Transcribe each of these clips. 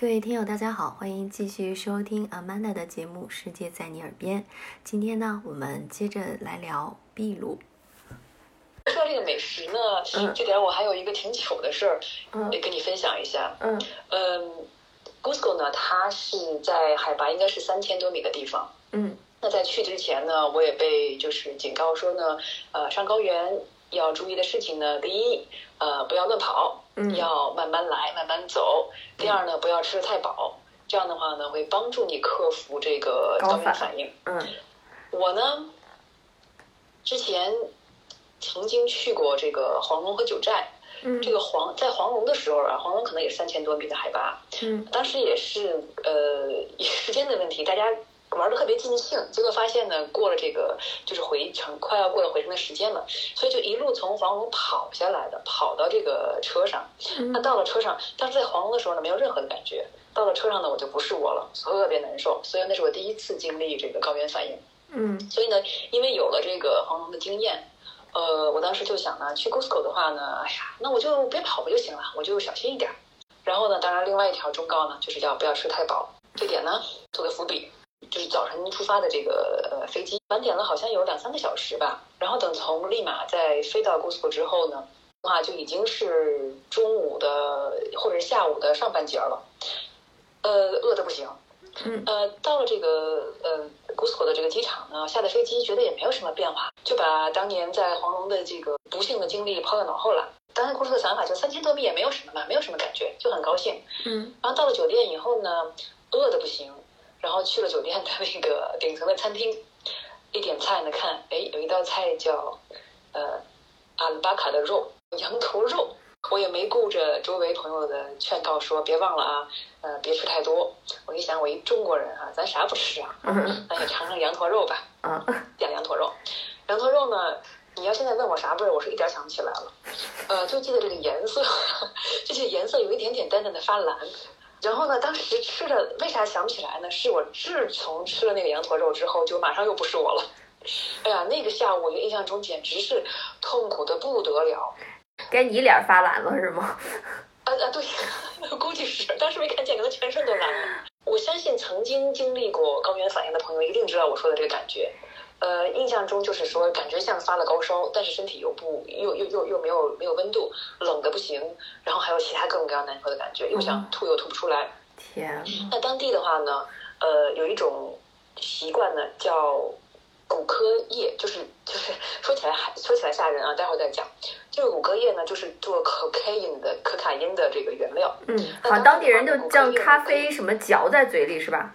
各位听友，大家好，欢迎继续收听 Amanda 的节目《世界在你耳边》。今天呢，我们接着来聊秘鲁。说到这个美食呢，这点我还有一个挺糗的事儿，也跟你分享一下。嗯嗯，Cusco 呢，它是在海拔应该是三千多米的地方。嗯，那在去之前呢，我也被就是警告说呢，呃，上高原要注意的事情呢，第一，呃，不要乱跑。要慢慢来，慢慢走。第二呢，不要吃的太饱，这样的话呢，会帮助你克服这个高原反应。嗯，我呢，之前曾经去过这个黄龙和九寨。嗯，这个黄在黄龙的时候啊，黄龙可能也三千多米的海拔。嗯，当时也是呃 时间的问题，大家。玩的特别尽兴，结果发现呢，过了这个就是回程，快要过了回程的时间了，所以就一路从黄龙跑下来的，跑到这个车上。那到了车上，当时在黄龙的时候呢，没有任何的感觉。到了车上呢，我就不是我了，特别难受。所以那是我第一次经历这个高原反应。嗯。所以呢，因为有了这个黄龙的经验，呃，我当时就想呢，去 Cusco 的话呢，哎呀，那我就别跑不就行了，我就小心一点。然后呢，当然另外一条忠告呢，就是要不要吃太饱，这点呢，做个伏笔。就是早晨出发的这个呃飞机晚点了，好像有两三个小时吧。然后等从利马再飞到 Cusco 之后呢，话就已经是中午的或者是下午的上半截了。呃，饿的不行。嗯。呃，到了这个呃 Cusco 的这个机场呢，下了飞机觉得也没有什么变化，就把当年在黄龙的这个不幸的经历抛在脑后了。当时公司的想法就三千多米也没有什么嘛，没有什么感觉，就很高兴。嗯。然后到了酒店以后呢，饿的不行。然后去了酒店的那个 顶层的餐厅，一点菜呢，看，哎，有一道菜叫，呃，阿鲁巴卡的肉，羊头肉。我也没顾着周围朋友的劝告，说别忘了啊，呃，别吃太多。我一想，我一中国人啊，咱啥不吃啊？那也尝尝羊驼肉吧。嗯，点羊驼肉。羊驼肉呢，你要现在问我啥味儿，我是一点想不起来了。呃，就记得这个颜色，这些颜色有一点点淡淡的发蓝。然后呢？当时吃的为啥想不起来呢？是我自从吃了那个羊驼肉之后，就马上又不是我了。哎呀，那个下午我印象中简直是痛苦的不得了。该你脸发蓝了是吗？啊啊，对，估计是。当时没看见，可能全身都蓝了。我相信曾经经历过高原反应的朋友一定知道我说的这个感觉。呃，印象中就是说，感觉像发了高烧，但是身体又不又又又又没有没有温度，冷的不行，然后还有其他各种各样难受的感觉，又想吐又吐不出来。天！那当地的话呢，呃，有一种习惯呢，叫骨科液，就是就是 说起来还说起来吓人啊，待会儿再讲。这个骨科液呢，就是做 cocaine 的可卡因的这个原料。嗯，好，当地人就将咖啡什么嚼在嘴里是吧？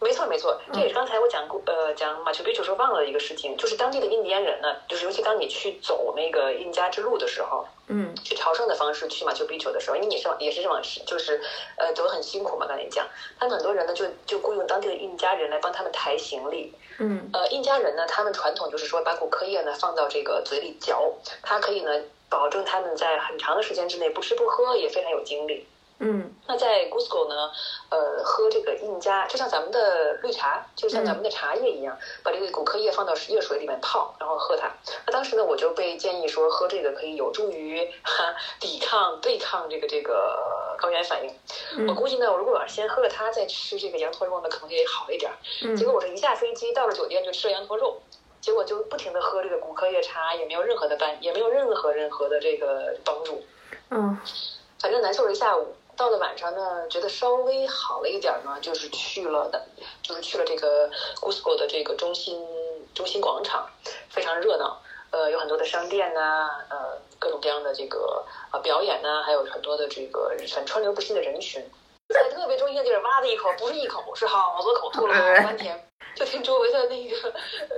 没错没错，这也是刚才我讲过呃讲马丘比丘时候忘了一个事情，就是当地的印第安人呢，就是尤其当你去走那个印加之路的时候，嗯，去朝圣的方式去马丘比丘的时候，因为你是也是往就是呃走很辛苦嘛，刚才讲，他们很多人呢就就雇佣当地的印加人来帮他们抬行李，嗯，呃印加人呢，他们传统就是说把骨科叶呢放到这个嘴里嚼，它可以呢保证他们在很长的时间之内不吃不喝，也非常有精力。嗯，那在 Cusco 呢，呃，喝这个印加，就像咱们的绿茶，就像咱们的茶叶一样，把这个骨科液放到热水里面泡，然后喝它。那当时呢，我就被建议说，喝这个可以有助于哈抵抗、对抗这个这个高原反应。我估计呢，我如果先喝了它，再吃这个羊驼肉呢，可能也好一点。结果我是一下飞机到了酒店就吃了羊驼肉，结果就不停的喝这个骨科叶茶，也没有任何的帮，也没有任何任何的这个帮助。嗯，反正难受了一下午。到了晚上呢，觉得稍微好了一点呢，就是去了的，就是去了这个 Cusco 的这个中心中心广场，非常热闹，呃，有很多的商店呐，呃，各种各样的这个啊表演呐，还有很多的这个很川流不息的人群，在特别中心的地儿挖的一口，不是一口，是好多口，吐了好半天，就听周围的那个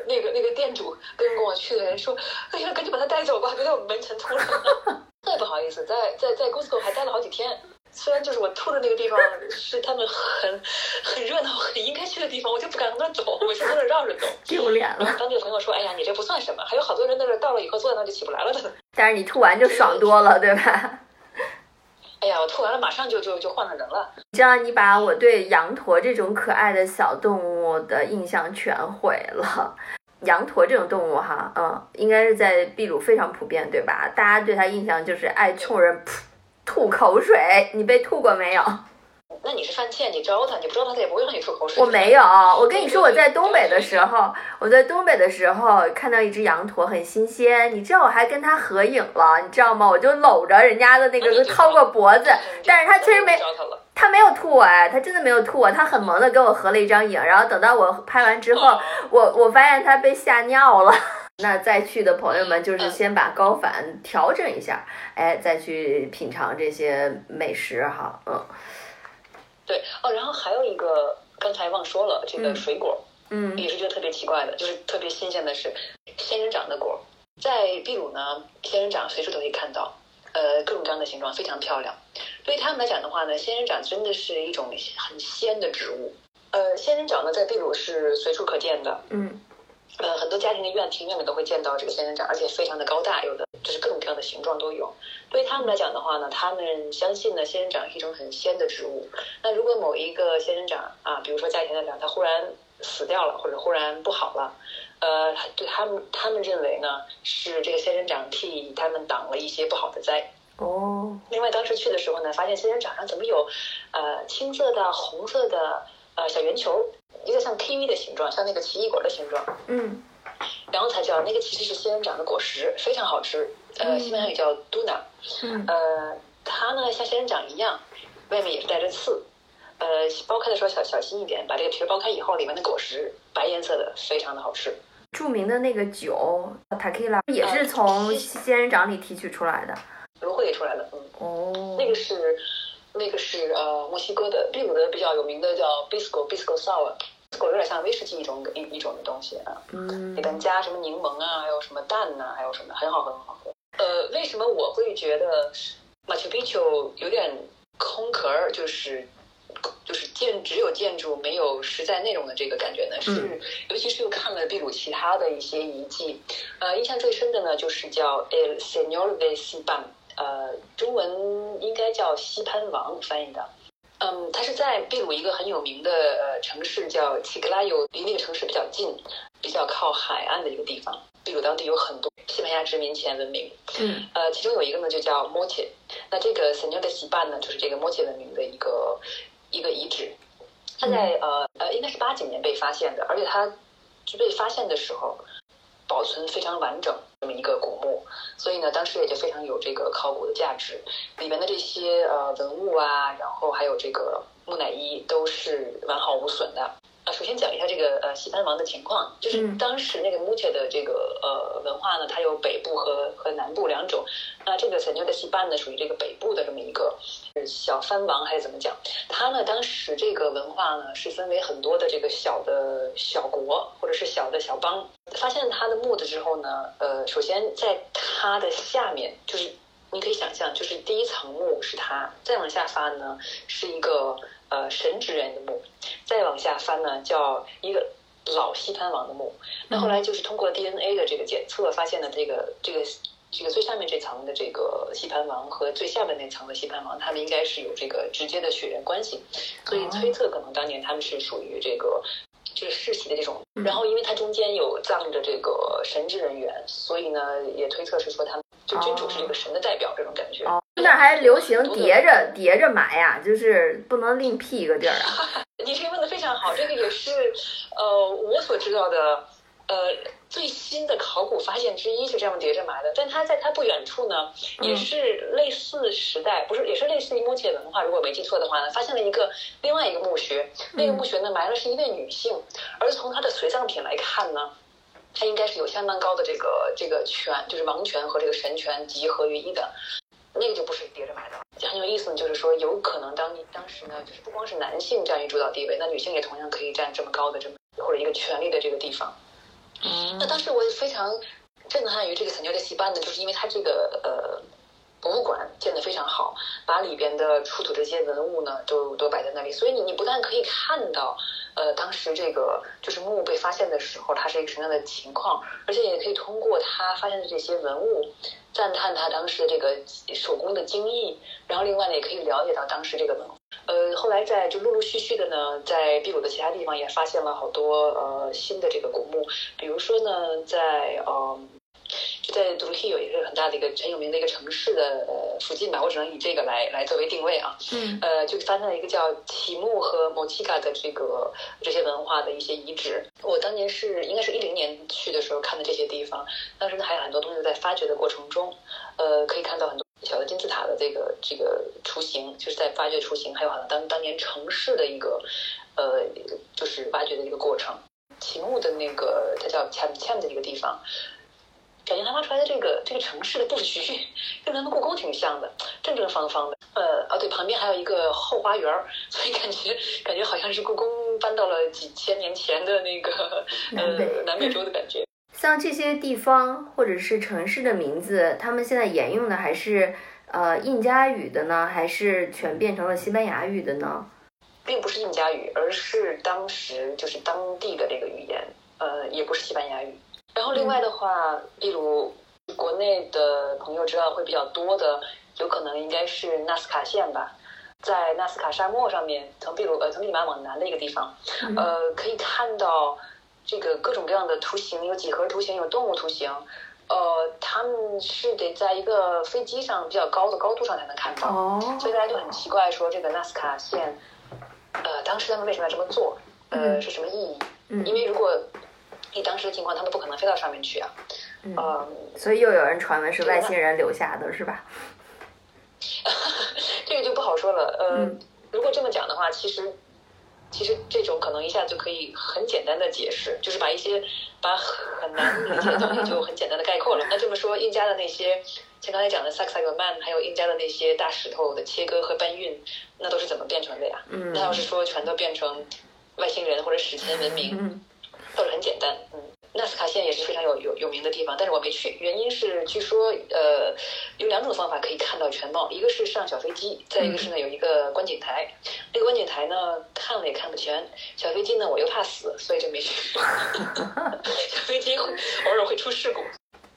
那个那个店主跟跟我去的人说，哎呀，赶紧把他带走吧，别在我们门前吐了，特别不好意思，在在在 Cusco 还待了好几天。虽然就是我吐的那个地方是他们很 很热闹、很应该去的地方，我就不敢从那走，我就在那绕着走，丢脸了。当地的朋友说：“哎呀，你这不算什么，还有好多人在这到了以后坐在那就起不来了的。”但是你吐完就爽多了，对吧？哎呀，我吐完了马上就就就换了人了。这样你把我对羊驼这种可爱的小动物的印象全毁了。羊驼这种动物哈，嗯，应该是在秘鲁非常普遍，对吧？大家对它印象就是爱冲人噗。吐口水，你被吐过没有？那你是犯贱，你招他，你不招他，他也不会让你吐口水。我没有，我跟你说，我在东北的时候，我在东北的时候看到一只羊驼很新鲜，你知道我还跟它合影了，你知道吗？我就搂着人家的那个掏过脖子，但是它确实没，它没有吐我，哎，它真的没有吐我，它很萌的跟我合了一张影，然后等到我拍完之后，我我发现它被吓尿了。那再去的朋友们，就是先把高反调整一下，哎，再去品尝这些美食哈，嗯。对哦，然后还有一个刚才忘说了，这个水果，嗯，也是觉得特别奇怪的，就是特别新鲜的是仙人掌的果，在秘鲁呢，仙人掌随处都可以看到，呃，各种各样的形状，非常漂亮。对于他们来讲的话呢，仙人掌真的是一种很鲜的植物。呃，仙人掌呢，在秘鲁是随处可见的，嗯。呃，很多家庭的院庭院里都会见到这个仙人掌，而且非常的高大，有的就是各种各样的形状都有。对于他们来讲的话呢，他们相信呢，仙人掌是一种很仙的植物。那如果某一个仙人掌啊，比如说家庭的长，它忽然死掉了，或者忽然不好了，呃，对他们他们认为呢，是这个仙人掌替他们挡了一些不好的灾。哦。另外，当时去的时候呢，发现仙人掌上怎么有呃青色的、红色的呃小圆球。一个像 kiwi 的形状，像那个奇异果的形状，嗯，然后才知道那个其实是仙人掌的果实，非常好吃。呃，西班牙语叫 duna，嗯，呃，它呢像仙人掌一样，外面也是带着刺，呃，剥开的时候小小心一点，把这个皮剥开以后，里面的果实白颜色的，非常的好吃。著名的那个酒塔 q 拉也是从仙人掌里提取出来的，芦荟出来的，嗯，哦，那个是那个是呃墨西哥的，秘鲁的比较有名的叫 bisco bisco sour。有点像威士忌一种一一种的东西啊，嗯里边加什么柠檬啊，还有什么蛋呐，还有什么很好很好喝。呃，为什么我会觉得马丘比丘有点空壳儿，就是就是建只有建筑没有实在内容的这个感觉呢？是，尤其是又看了秘鲁其他的一些遗迹，呃，印象最深的呢就是叫 El Señor de Sipan，呃，中文应该叫西潘王翻译的。嗯，它是在秘鲁一个很有名的呃城市叫奇格拉尤，离那个城市比较近，比较靠海岸的一个地方。秘鲁当地有很多西班牙殖民前文明，嗯，呃，其中有一个呢就叫莫切，那这个 Señor de s i b a n 呢就是这个莫切文明的一个一个遗址，它在呃呃应该是八几年被发现的，而且它被发现的时候。保存非常完整这么一个古墓，所以呢，当时也就非常有这个考古的价值。里面的这些呃文物啊，然后还有这个木乃伊都是完好无损的。啊，首先讲一下这个呃西班王的情况，就是当时那个穆切的这个呃文化呢，它有北部和和南部两种。那这个塞纽的西班呢，属于这个北部的这么一个小藩王还是怎么讲？它呢，当时这个文化呢是分为很多的这个小的小国或者是小的小邦。发现它的墓的之后呢，呃，首先在它的下面，就是你可以想象，就是第一层墓是他，再往下翻呢是一个。呃，神职人的墓，再往下翻呢，叫一个老西潘王的墓。那后来就是通过 DNA 的这个检测，发现了这个这个这个最上面这层的这个西潘王和最下面那层的西潘王，他们应该是有这个直接的血缘关系，所以推测可能当年他们是属于这个就是世袭的这种。然后，因为它中间有葬着这个神职人员，所以呢，也推测是说他们就君主是一个神的代表这种感觉。哦那还流行叠着叠着埋呀，就是不能另辟一个地儿啊。你这个问的非常好，这个也是呃我所知道的呃最新的考古发现之一，是这样叠着埋的。但它在它不远处呢，也是类似时代，不是也是类似于摩羯文化。如果没记错的话呢，发现了一个另外一个墓穴，那个墓穴呢埋的是一位女性，而从她的随葬品来看呢，她应该是有相当高的这个这个权，就是王权和这个神权集合于一的。那个就不是叠着买的，很有意思呢。就是说，有可能当当时呢，就是不光是男性占于主导地位，那女性也同样可以占这么高的这么或者一个权力的这个地方。嗯，那当时我也非常震撼于这个神牛的戏班呢，就是因为它这个呃博物馆建得非常好，把里边的出土这些文物呢都都摆在那里，所以你你不但可以看到。呃，当时这个就是墓被发现的时候，它是一个什么样的情况？而且也可以通过他发现的这些文物，赞叹他当时的这个手工的精艺。然后另外呢，也可以了解到当时这个文。呃，后来在就陆陆续续的呢，在秘鲁的其他地方也发现了好多呃新的这个古墓，比如说呢，在呃。就在杜鲁希有也是很大的一个很有名的一个城市的呃附近吧，我只能以这个来来作为定位啊。嗯，呃，就发现了一个叫启木和某奇嘎的这个这些文化的一些遗址。我当年是应该是一零年去的时候看的这些地方，当时呢还有很多东西在发掘的过程中，呃，可以看到很多小的金字塔的这个这个雏形，就是在发掘雏形，还有好像当当年城市的一个呃就是挖掘的一个过程。启木的那个它叫 Cham Cham 的一个地方。感觉他挖出来的这个这个城市的布局，跟咱们故宫挺像的，正正方方的。呃，啊对，旁边还有一个后花园所以感觉感觉好像是故宫搬到了几千年前的那个呃南美洲的感觉。像这些地方或者是城市的名字，他们现在沿用的还是呃印加语的呢，还是全变成了西班牙语的呢？并不是印加语，而是当时就是当地的这个语言，呃，也不是西班牙语。然后另外的话，例如国内的朋友知道会比较多的，有可能应该是纳斯卡线吧，在纳斯卡沙漠上面，从秘鲁呃从秘马往南的一个地方，呃可以看到这个各种各样的图形，有几何图形，有动物图形，呃他们是得在一个飞机上比较高的高度上才能看到，所以大家就很奇怪说这个纳斯卡线，呃当时他们为什么要这么做？呃是什么意义？因为如果以当时的情况，他们不可能飞到上面去啊。嗯，所以又有人传闻是外星人留下的，是吧？这个就不好说了。呃，如果这么讲的话，其实其实这种可能一下就可以很简单的解释，就是把一些把很难理解的东西就很简单的概括了。那这么说，印加的那些像刚才讲的萨克萨格曼，还有印加的那些大石头的切割和搬运，那都是怎么变成的呀？嗯，那要是说全都变成外星人或者史前文明？倒是很简单，嗯，纳斯卡线也是非常有有有名的地方，但是我没去，原因是据说呃有两种方法可以看到全貌，一个是上小飞机，再一个是呢有一个观景台，那个观景台呢看了也看不全，小飞机呢我又怕死，所以就没去，小飞机会偶尔会出事故。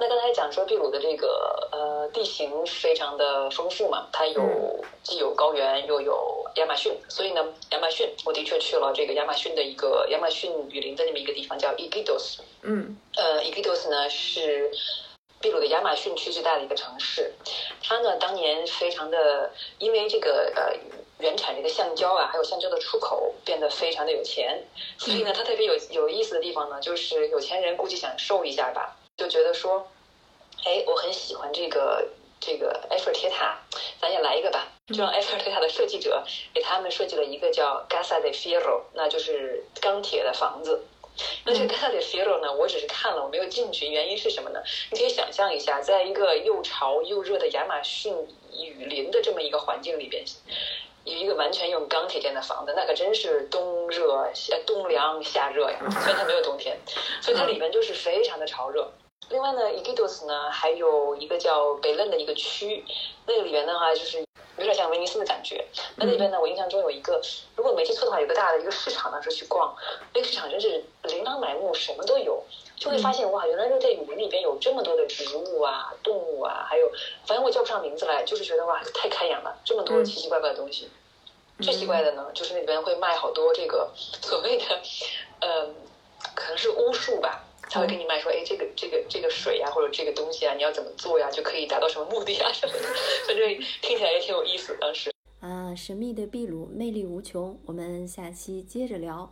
那刚才讲说秘鲁的这个呃地形非常的丰富嘛，它有既有高原又有亚马逊，所以呢亚马逊我的确去了这个亚马逊的一个亚马逊雨林的那么一个地方叫 Iquitos，嗯，呃 Iquitos 呢是秘鲁的亚马逊区最大的一个城市，它呢当年非常的因为这个呃原产这个橡胶啊，还有橡胶的出口变得非常的有钱，所以呢它特别有有意思的地方呢就是有钱人估计想瘦一下吧。就觉得说，哎，我很喜欢这个这个埃菲尔铁塔，咱也来一个吧。就让埃菲尔铁塔的设计者给他们设计了一个叫 Casa de Fierro，那就是钢铁的房子。那这个 Casa de Fierro 呢，我只是看了，我没有进去。原因是什么呢？你可以想象一下，在一个又潮又热的亚马逊雨林的这么一个环境里边，有一个完全用钢铁建的房子，那可真是冬热冬凉夏热呀。虽然它没有冬天，所以它里面就是非常的潮热。另外呢 i g i d o s 呢，还有一个叫北嫩的一个区，那个里边的话就是有点像威尼斯的感觉。那那边呢，我印象中有一个，如果没记错的话，有个大的一个市场，当时去逛，那个市场真是琳琅满目，什么都有，就会发现哇，原来热带雨林里边有这么多的植物啊、动物啊，还有反正我叫不上名字来，就是觉得哇，太开眼了，这么多奇奇怪怪的东西。最奇怪的呢，就是那边会卖好多这个所谓的，呃，可能是巫术吧。他会跟你卖说，哎，这个这个这个水呀，或者这个东西啊，你要怎么做呀，就可以达到什么目的啊什么的，反正听起来也挺有意思。当时啊，神秘的秘鲁魅力无穷，我们下期接着聊。